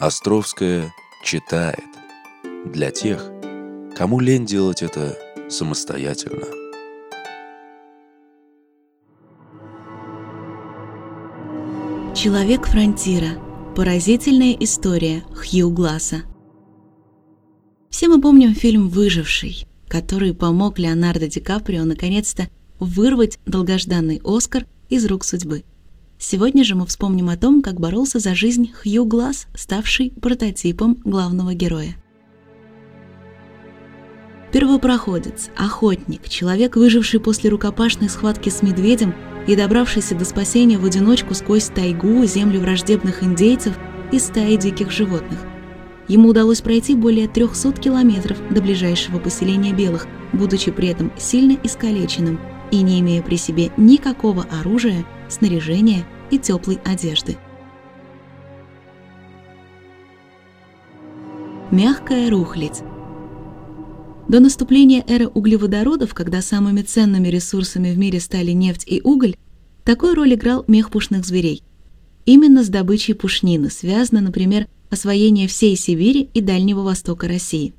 Островская читает для тех, кому лень делать это самостоятельно. Человек фронтира. Поразительная история Хью Гласса. Все мы помним фильм «Выживший», который помог Леонардо Ди Каприо наконец-то вырвать долгожданный Оскар из рук судьбы. Сегодня же мы вспомним о том, как боролся за жизнь Хью Гласс, ставший прототипом главного героя. Первопроходец, охотник, человек, выживший после рукопашной схватки с медведем и добравшийся до спасения в одиночку сквозь тайгу, землю враждебных индейцев и стаи диких животных. Ему удалось пройти более 300 километров до ближайшего поселения белых, будучи при этом сильно искалеченным и не имея при себе никакого оружия, снаряжения и теплой одежды. Мягкая рухлядь. До наступления эры углеводородов, когда самыми ценными ресурсами в мире стали нефть и уголь, такую роль играл мех пушных зверей. Именно с добычей пушнины связано, например, освоение всей Сибири и Дальнего Востока России.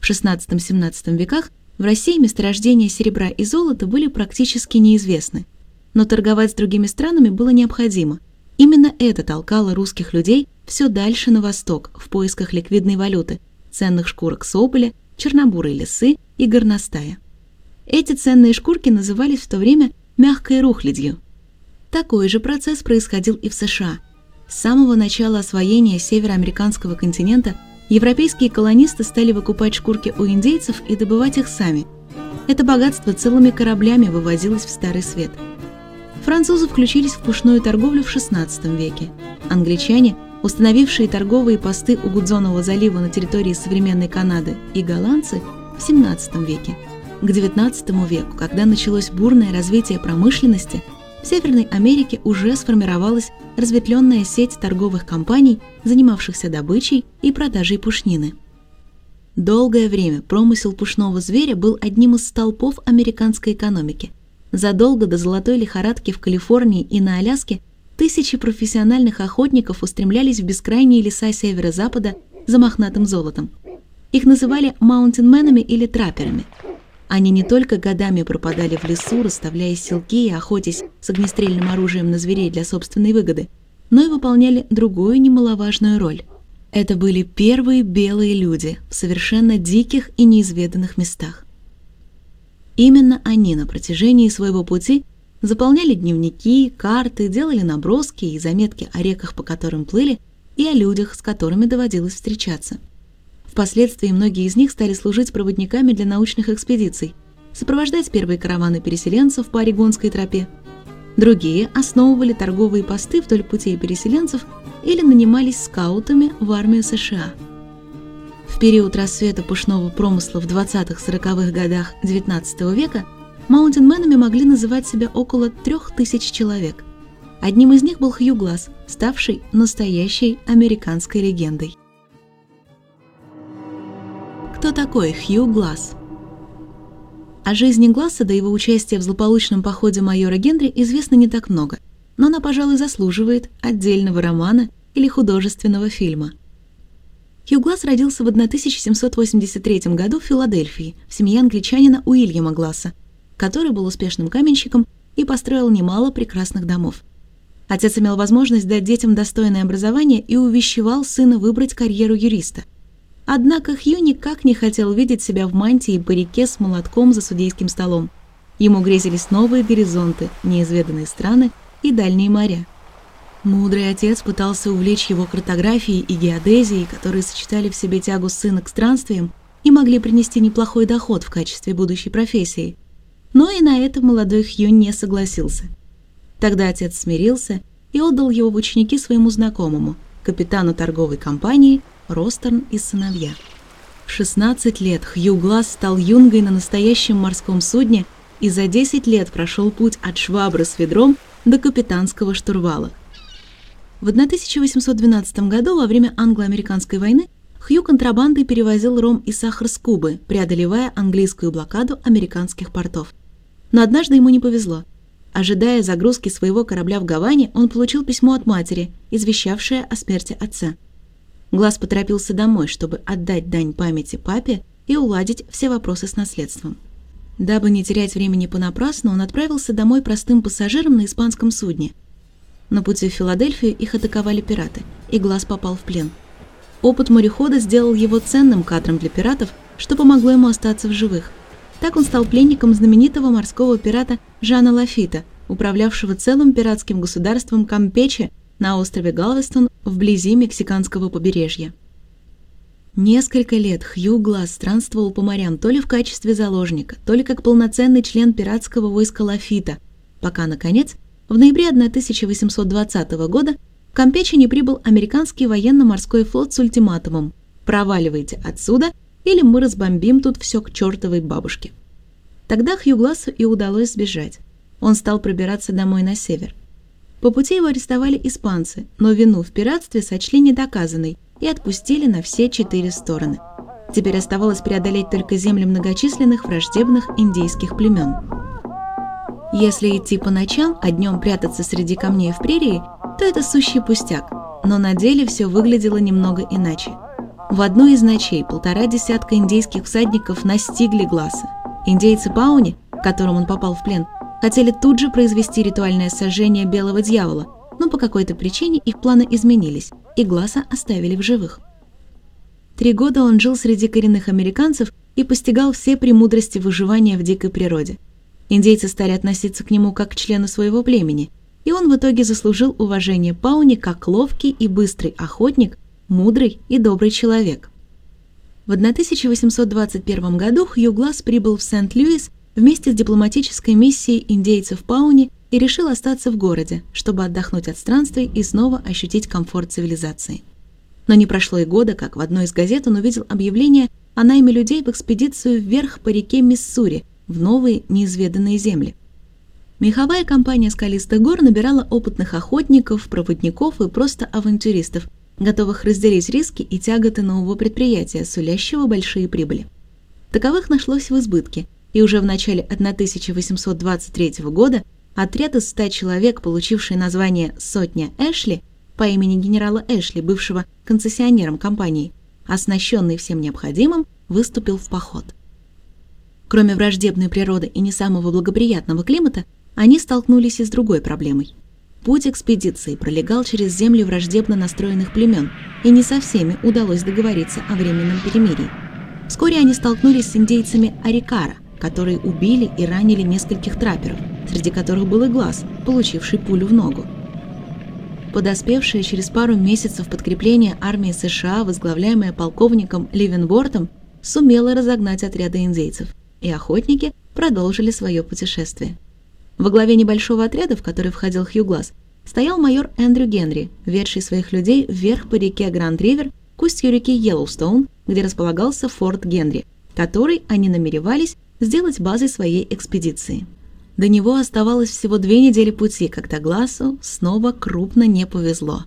В XVI-XVII веках в России месторождения серебра и золота были практически неизвестны, но торговать с другими странами было необходимо. Именно это толкало русских людей все дальше на восток в поисках ликвидной валюты, ценных шкурок соболя, чернобурой лисы и горностая. Эти ценные шкурки назывались в то время мягкой рухлядью. Такой же процесс происходил и в США. С самого начала освоения североамериканского континента европейские колонисты стали выкупать шкурки у индейцев и добывать их сами. Это богатство целыми кораблями вывозилось в Старый Свет. Французы включились в пушную торговлю в XVI веке. Англичане, установившие торговые посты у Гудзонова залива на территории современной Канады, и голландцы в XVII веке. К XIX веку, когда началось бурное развитие промышленности, в Северной Америке уже сформировалась разветвленная сеть торговых компаний, занимавшихся добычей и продажей пушнины. Долгое время промысел пушного зверя был одним из столпов американской экономики. Задолго до золотой лихорадки в Калифорнии и на Аляске тысячи профессиональных охотников устремлялись в бескрайние леса северо-запада за мохнатым золотом. Их называли маунтинменами или трапперами – они не только годами пропадали в лесу, расставляя селки и охотясь с огнестрельным оружием на зверей для собственной выгоды, но и выполняли другую немаловажную роль. Это были первые белые люди в совершенно диких и неизведанных местах. Именно они на протяжении своего пути заполняли дневники, карты, делали наброски и заметки о реках, по которым плыли, и о людях, с которыми доводилось встречаться – Впоследствии многие из них стали служить проводниками для научных экспедиций, сопровождать первые караваны переселенцев по Орегонской тропе. Другие основывали торговые посты вдоль путей переселенцев или нанимались скаутами в армию США. В период рассвета пушного промысла в 20-40-х годах XIX века маунтинменами могли называть себя около трех тысяч человек. Одним из них был Хью Гласс, ставший настоящей американской легендой. Кто такой Хью Гласс? О жизни Гласса до его участия в злополучном походе майора Генри известно не так много, но она, пожалуй, заслуживает отдельного романа или художественного фильма. Хью Гласс родился в 1783 году в Филадельфии в семье англичанина Уильяма Гласса, который был успешным каменщиком и построил немало прекрасных домов. Отец имел возможность дать детям достойное образование и увещевал сына выбрать карьеру юриста – Однако Хью никак не хотел видеть себя в мантии и парике с молотком за судейским столом. Ему грезились новые горизонты, неизведанные страны и дальние моря. Мудрый отец пытался увлечь его картографией и геодезией, которые сочетали в себе тягу сына к странствиям и могли принести неплохой доход в качестве будущей профессии. Но и на это молодой Хью не согласился. Тогда отец смирился и отдал его в ученики своему знакомому, капитану торговой компании – Ростерн и сыновья. В 16 лет Хью Глаз стал юнгой на настоящем морском судне и за 10 лет прошел путь от швабры с ведром до капитанского штурвала. В 1812 году во время англо-американской войны Хью контрабандой перевозил ром и сахар с Кубы, преодолевая английскую блокаду американских портов. Но однажды ему не повезло. Ожидая загрузки своего корабля в Гаване, он получил письмо от матери, извещавшее о смерти отца. Глаз поторопился домой, чтобы отдать дань памяти папе и уладить все вопросы с наследством. Дабы не терять времени понапрасну, он отправился домой простым пассажиром на испанском судне. На пути в Филадельфию их атаковали пираты, и Глаз попал в плен. Опыт морехода сделал его ценным кадром для пиратов, что помогло ему остаться в живых. Так он стал пленником знаменитого морского пирата Жана Лафита, управлявшего целым пиратским государством Кампече на острове Галвестон вблизи мексиканского побережья. Несколько лет Хью Глаз странствовал по морям то ли в качестве заложника, то ли как полноценный член пиратского войска Лафита, пока, наконец, в ноябре 1820 года в Кампече не прибыл американский военно-морской флот с ультиматумом «Проваливайте отсюда, или мы разбомбим тут все к чертовой бабушке». Тогда Хью Глассу и удалось сбежать. Он стал пробираться домой на север. По пути его арестовали испанцы, но вину в пиратстве сочли недоказанной и отпустили на все четыре стороны. Теперь оставалось преодолеть только земли многочисленных враждебных индейских племен. Если идти по ночам, а днем прятаться среди камней в прерии, то это сущий пустяк, но на деле все выглядело немного иначе. В одну из ночей полтора десятка индейских всадников настигли Гласа. Индейцы Пауни, которым он попал в плен, хотели тут же произвести ритуальное сожжение белого дьявола, но по какой-то причине их планы изменились, и Гласа оставили в живых. Три года он жил среди коренных американцев и постигал все премудрости выживания в дикой природе. Индейцы стали относиться к нему как к члену своего племени, и он в итоге заслужил уважение Пауни как ловкий и быстрый охотник, мудрый и добрый человек. В 1821 году Хью прибыл в Сент-Луис вместе с дипломатической миссией индейцев Пауни и решил остаться в городе, чтобы отдохнуть от странствий и снова ощутить комфорт цивилизации. Но не прошло и года, как в одной из газет он увидел объявление о найме людей в экспедицию вверх по реке Миссури в новые неизведанные земли. Меховая компания «Скалистых гор» набирала опытных охотников, проводников и просто авантюристов, готовых разделить риски и тяготы нового предприятия, сулящего большие прибыли. Таковых нашлось в избытке, и уже в начале 1823 года отряд из 100 человек, получивший название «Сотня Эшли» по имени генерала Эшли, бывшего концессионером компании, оснащенный всем необходимым, выступил в поход. Кроме враждебной природы и не самого благоприятного климата, они столкнулись и с другой проблемой. Путь экспедиции пролегал через земли враждебно настроенных племен, и не со всеми удалось договориться о временном перемирии. Вскоре они столкнулись с индейцами Арикара, которые убили и ранили нескольких трапперов, среди которых был и глаз, получивший пулю в ногу. Подоспевшее через пару месяцев подкрепление армии США, возглавляемое полковником Ливенбортом, сумело разогнать отряды индейцев, и охотники продолжили свое путешествие. Во главе небольшого отряда, в который входил Хьюглас, стоял майор Эндрю Генри, ведший своих людей вверх по реке Гранд-Ривер к устью реки Йеллоустоун, где располагался форт Генри, который они намеревались сделать базой своей экспедиции. До него оставалось всего две недели пути, когда Глассу снова крупно не повезло.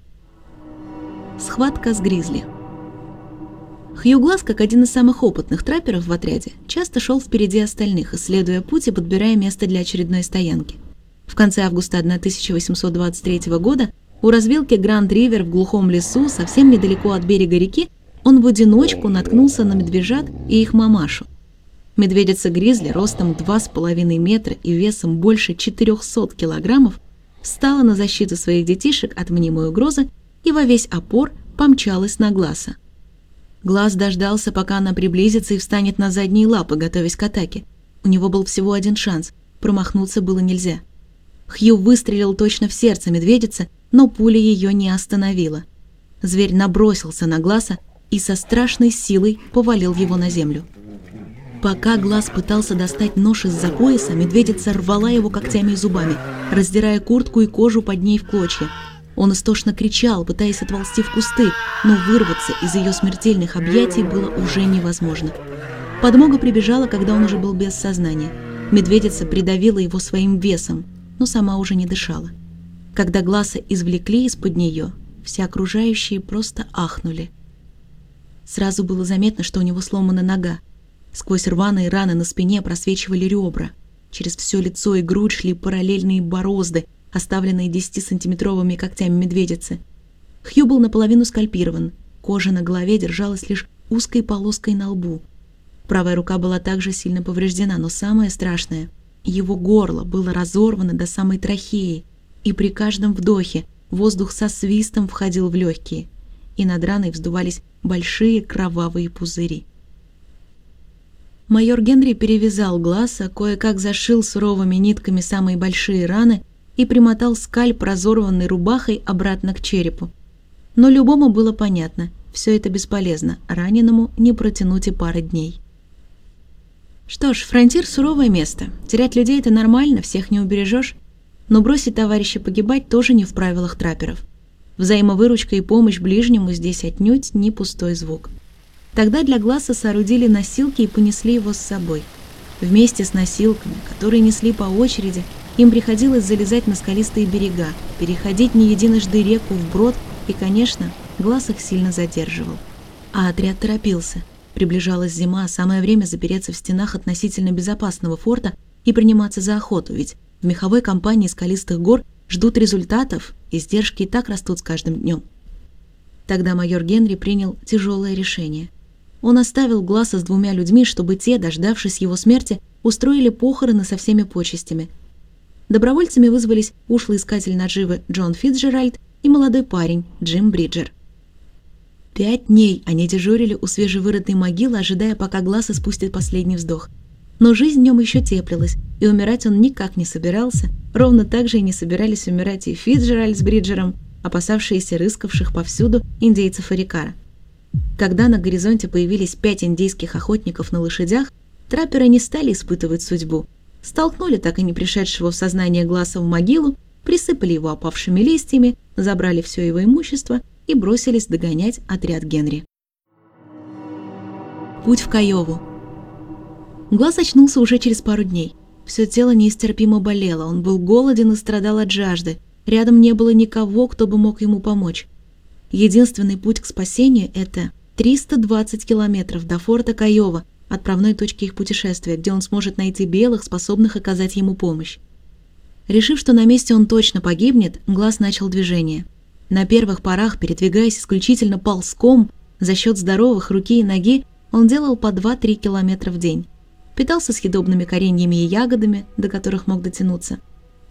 Схватка с Гризли Хью Глаз, как один из самых опытных трапперов в отряде, часто шел впереди остальных, исследуя путь и подбирая место для очередной стоянки. В конце августа 1823 года у развилки Гранд-Ривер в глухом лесу, совсем недалеко от берега реки, он в одиночку наткнулся на медвежат и их мамашу. Медведица-гризли ростом 2,5 метра и весом больше 400 килограммов встала на защиту своих детишек от мнимой угрозы и во весь опор помчалась на Глаза. Глаз дождался, пока она приблизится и встанет на задние лапы, готовясь к атаке. У него был всего один шанс, промахнуться было нельзя. Хью выстрелил точно в сердце медведицы, но пуля ее не остановила. Зверь набросился на Глаза и со страшной силой повалил его на землю. Пока Глаз пытался достать нож из-за пояса, медведица рвала его когтями и зубами, раздирая куртку и кожу под ней в клочья. Он истошно кричал, пытаясь отползти в кусты, но вырваться из ее смертельных объятий было уже невозможно. Подмога прибежала, когда он уже был без сознания. Медведица придавила его своим весом, но сама уже не дышала. Когда Гласа извлекли из-под нее, все окружающие просто ахнули. Сразу было заметно, что у него сломана нога, Сквозь рваные раны на спине просвечивали ребра. Через все лицо и грудь шли параллельные борозды, оставленные 10-сантиметровыми когтями медведицы. Хью был наполовину скальпирован. Кожа на голове держалась лишь узкой полоской на лбу. Правая рука была также сильно повреждена, но самое страшное — его горло было разорвано до самой трахеи, и при каждом вдохе воздух со свистом входил в легкие, и над раной вздувались большие кровавые пузыри. Майор Генри перевязал глаз, а кое-как зашил суровыми нитками самые большие раны и примотал скальп разорванной рубахой обратно к черепу. Но любому было понятно, все это бесполезно, раненому не протянуть и пары дней. Что ж, фронтир – суровое место. Терять людей – это нормально, всех не убережешь. Но бросить товарища погибать тоже не в правилах трапперов. Взаимовыручка и помощь ближнему здесь отнюдь не пустой звук. Тогда для Глаза соорудили носилки и понесли его с собой. Вместе с носилками, которые несли по очереди, им приходилось залезать на скалистые берега, переходить не единожды реку вброд, и, конечно, глаз их сильно задерживал. А отряд торопился. Приближалась зима, самое время запереться в стенах относительно безопасного форта и приниматься за охоту, ведь в меховой компании скалистых гор ждут результатов, издержки и так растут с каждым днем. Тогда майор Генри принял тяжелое решение. Он оставил Гласа с двумя людьми, чтобы те, дождавшись его смерти, устроили похороны со всеми почестями – Добровольцами вызвались ушлый искатель наживы Джон Фитджеральд и молодой парень Джим Бриджер. Пять дней они дежурили у свежевырытой могилы, ожидая, пока глаз испустит последний вздох. Но жизнь в нем еще теплилась, и умирать он никак не собирался, ровно так же и не собирались умирать и Фитджеральд с Бриджером, опасавшиеся рыскавших повсюду индейцев Арикара. Когда на горизонте появились пять индейских охотников на лошадях, трапперы не стали испытывать судьбу – столкнули так и не пришедшего в сознание глаза в могилу, присыпали его опавшими листьями, забрали все его имущество и бросились догонять отряд Генри. Путь в Каеву. Глаз очнулся уже через пару дней. Все тело неистерпимо болело, он был голоден и страдал от жажды. Рядом не было никого, кто бы мог ему помочь. Единственный путь к спасению – это 320 километров до форта Каева – отправной точки их путешествия, где он сможет найти белых, способных оказать ему помощь. Решив, что на месте он точно погибнет, глаз начал движение. На первых порах, передвигаясь исключительно ползком, за счет здоровых руки и ноги, он делал по 2-3 километра в день. Питался съедобными кореньями и ягодами, до которых мог дотянуться.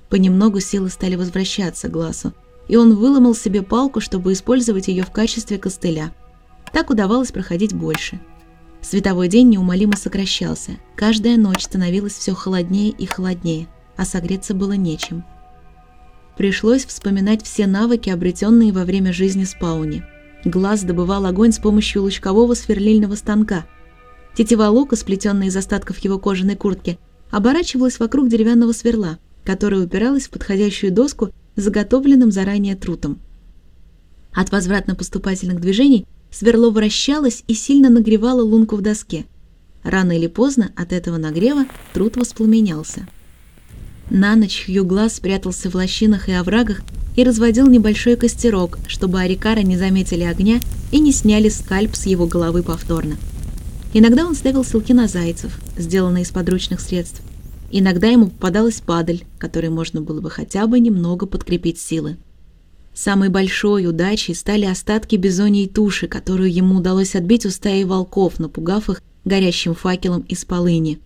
Понемногу силы стали возвращаться глазу, и он выломал себе палку, чтобы использовать ее в качестве костыля. Так удавалось проходить больше – Световой день неумолимо сокращался. Каждая ночь становилась все холоднее и холоднее, а согреться было нечем. Пришлось вспоминать все навыки, обретенные во время жизни Спауни. Глаз добывал огонь с помощью лучкового сверлильного станка. Тетива лука, сплетенная из остатков его кожаной куртки, оборачивалась вокруг деревянного сверла, которое упиралось в подходящую доску с заготовленным заранее трутом. От возвратно-поступательных движений Сверло вращалось и сильно нагревало лунку в доске. Рано или поздно от этого нагрева труд воспламенялся. На ночь Хью Глаз спрятался в лощинах и оврагах и разводил небольшой костерок, чтобы Арикара не заметили огня и не сняли скальп с его головы повторно. Иногда он ставил ссылки на зайцев, сделанные из подручных средств. Иногда ему попадалась падаль, которой можно было бы хотя бы немного подкрепить силы. Самой большой удачей стали остатки бизоньей туши, которую ему удалось отбить у стаи волков, напугав их горящим факелом из полыни.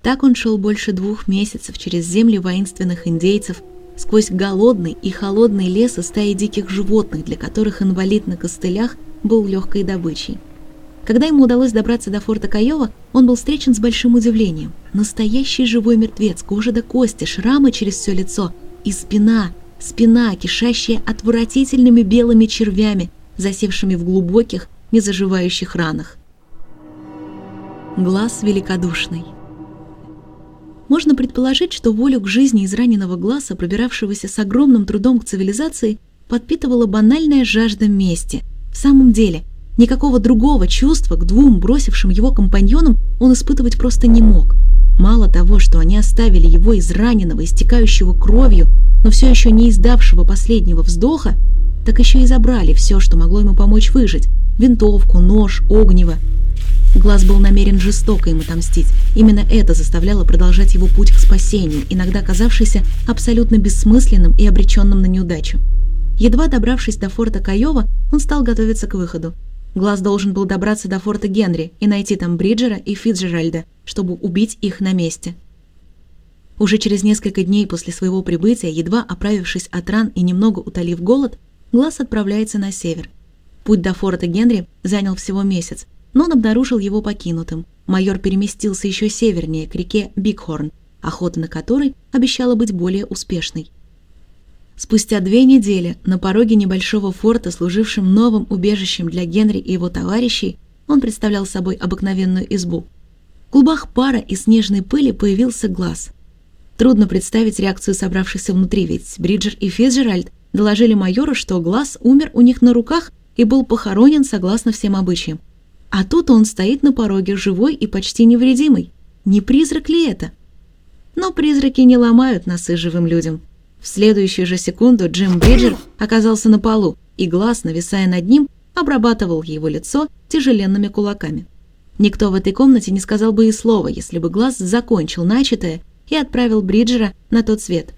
Так он шел больше двух месяцев через земли воинственных индейцев, сквозь голодный и холодный лес и стаи диких животных, для которых инвалид на костылях был легкой добычей. Когда ему удалось добраться до форта Каева, он был встречен с большим удивлением. Настоящий живой мертвец, кожа до кости, шрамы через все лицо и спина, спина, кишащая отвратительными белыми червями, засевшими в глубоких, незаживающих ранах. Глаз великодушный. Можно предположить, что волю к жизни израненного глаза, пробиравшегося с огромным трудом к цивилизации, подпитывала банальная жажда мести. В самом деле, никакого другого чувства к двум бросившим его компаньонам он испытывать просто не мог. Мало того, что они оставили его израненного, истекающего кровью, но все еще не издавшего последнего вздоха, так еще и забрали все, что могло ему помочь выжить – винтовку, нож, огнево. Глаз был намерен жестоко им отомстить. Именно это заставляло продолжать его путь к спасению, иногда казавшийся абсолютно бессмысленным и обреченным на неудачу. Едва добравшись до форта Каева, он стал готовиться к выходу. Глаз должен был добраться до форта Генри и найти там Бриджера и Фитджеральда, чтобы убить их на месте. Уже через несколько дней после своего прибытия, едва оправившись от ран и немного утолив голод, Глаз отправляется на север. Путь до форта Генри занял всего месяц, но он обнаружил его покинутым. Майор переместился еще севернее, к реке Бигхорн, охота на которой обещала быть более успешной. Спустя две недели на пороге небольшого форта, служившим новым убежищем для Генри и его товарищей, он представлял собой обыкновенную избу. В клубах пара и снежной пыли появился глаз. Трудно представить реакцию собравшихся внутри, ведь Бриджер и Фицджеральд доложили майору, что глаз умер у них на руках и был похоронен согласно всем обычаям. А тут он стоит на пороге живой и почти невредимый. Не призрак ли это? Но призраки не ломают носы живым людям. В следующую же секунду Джим Бриджер оказался на полу, и глаз, нависая над ним, обрабатывал его лицо тяжеленными кулаками. Никто в этой комнате не сказал бы и слова, если бы глаз закончил начатое и отправил Бриджера на тот свет.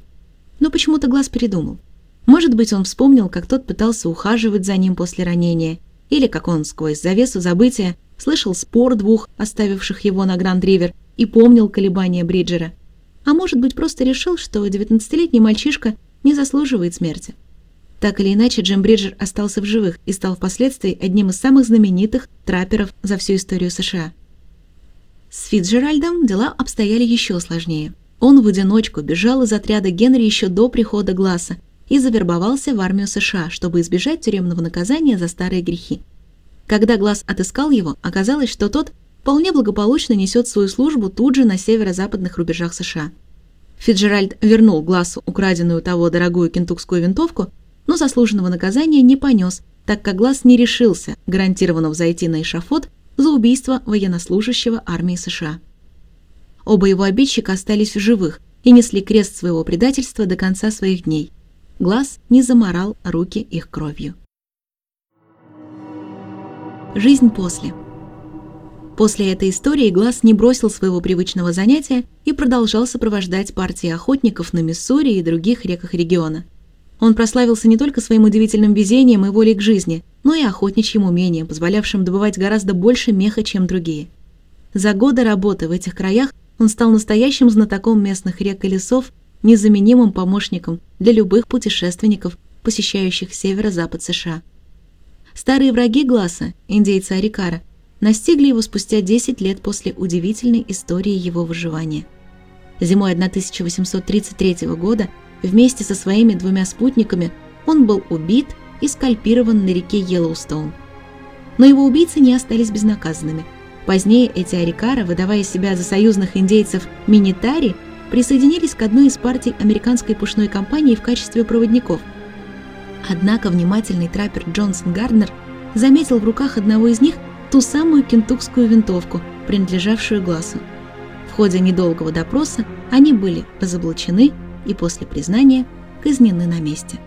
Но почему-то глаз передумал. Может быть, он вспомнил, как тот пытался ухаживать за ним после ранения, или как он сквозь завесу забытия слышал спор двух, оставивших его на Гранд-Ривер, и помнил колебания Бриджера – а может быть, просто решил, что 19-летний мальчишка не заслуживает смерти. Так или иначе, Джим Бриджер остался в живых и стал впоследствии одним из самых знаменитых трапперов за всю историю США. С Фитджеральдом дела обстояли еще сложнее. Он в одиночку бежал из отряда Генри еще до прихода Гласса и завербовался в армию США, чтобы избежать тюремного наказания за старые грехи. Когда Гласс отыскал его, оказалось, что тот вполне благополучно несет свою службу тут же на северо-западных рубежах США. Фиджеральд вернул Глассу украденную того дорогую кентукскую винтовку, но заслуженного наказания не понес, так как Гласс не решился гарантированно взойти на эшафот за убийство военнослужащего армии США. Оба его обидчика остались в живых и несли крест своего предательства до конца своих дней. Глаз не заморал руки их кровью. Жизнь после – После этой истории Глаз не бросил своего привычного занятия и продолжал сопровождать партии охотников на Миссури и других реках региона. Он прославился не только своим удивительным везением и волей к жизни, но и охотничьим умением, позволявшим добывать гораздо больше меха, чем другие. За годы работы в этих краях он стал настоящим знатоком местных рек и лесов, незаменимым помощником для любых путешественников, посещающих северо-запад США. Старые враги Гласа, индейцы Арикара, настигли его спустя 10 лет после удивительной истории его выживания. Зимой 1833 года вместе со своими двумя спутниками он был убит и скальпирован на реке Йеллоустоун. Но его убийцы не остались безнаказанными. Позднее эти арикары, выдавая себя за союзных индейцев Минитари, присоединились к одной из партий американской пушной компании в качестве проводников. Однако внимательный траппер Джонсон Гарднер заметил в руках одного из них ту самую кентукскую винтовку, принадлежавшую Глассу. В ходе недолгого допроса они были разоблачены и после признания казнены на месте.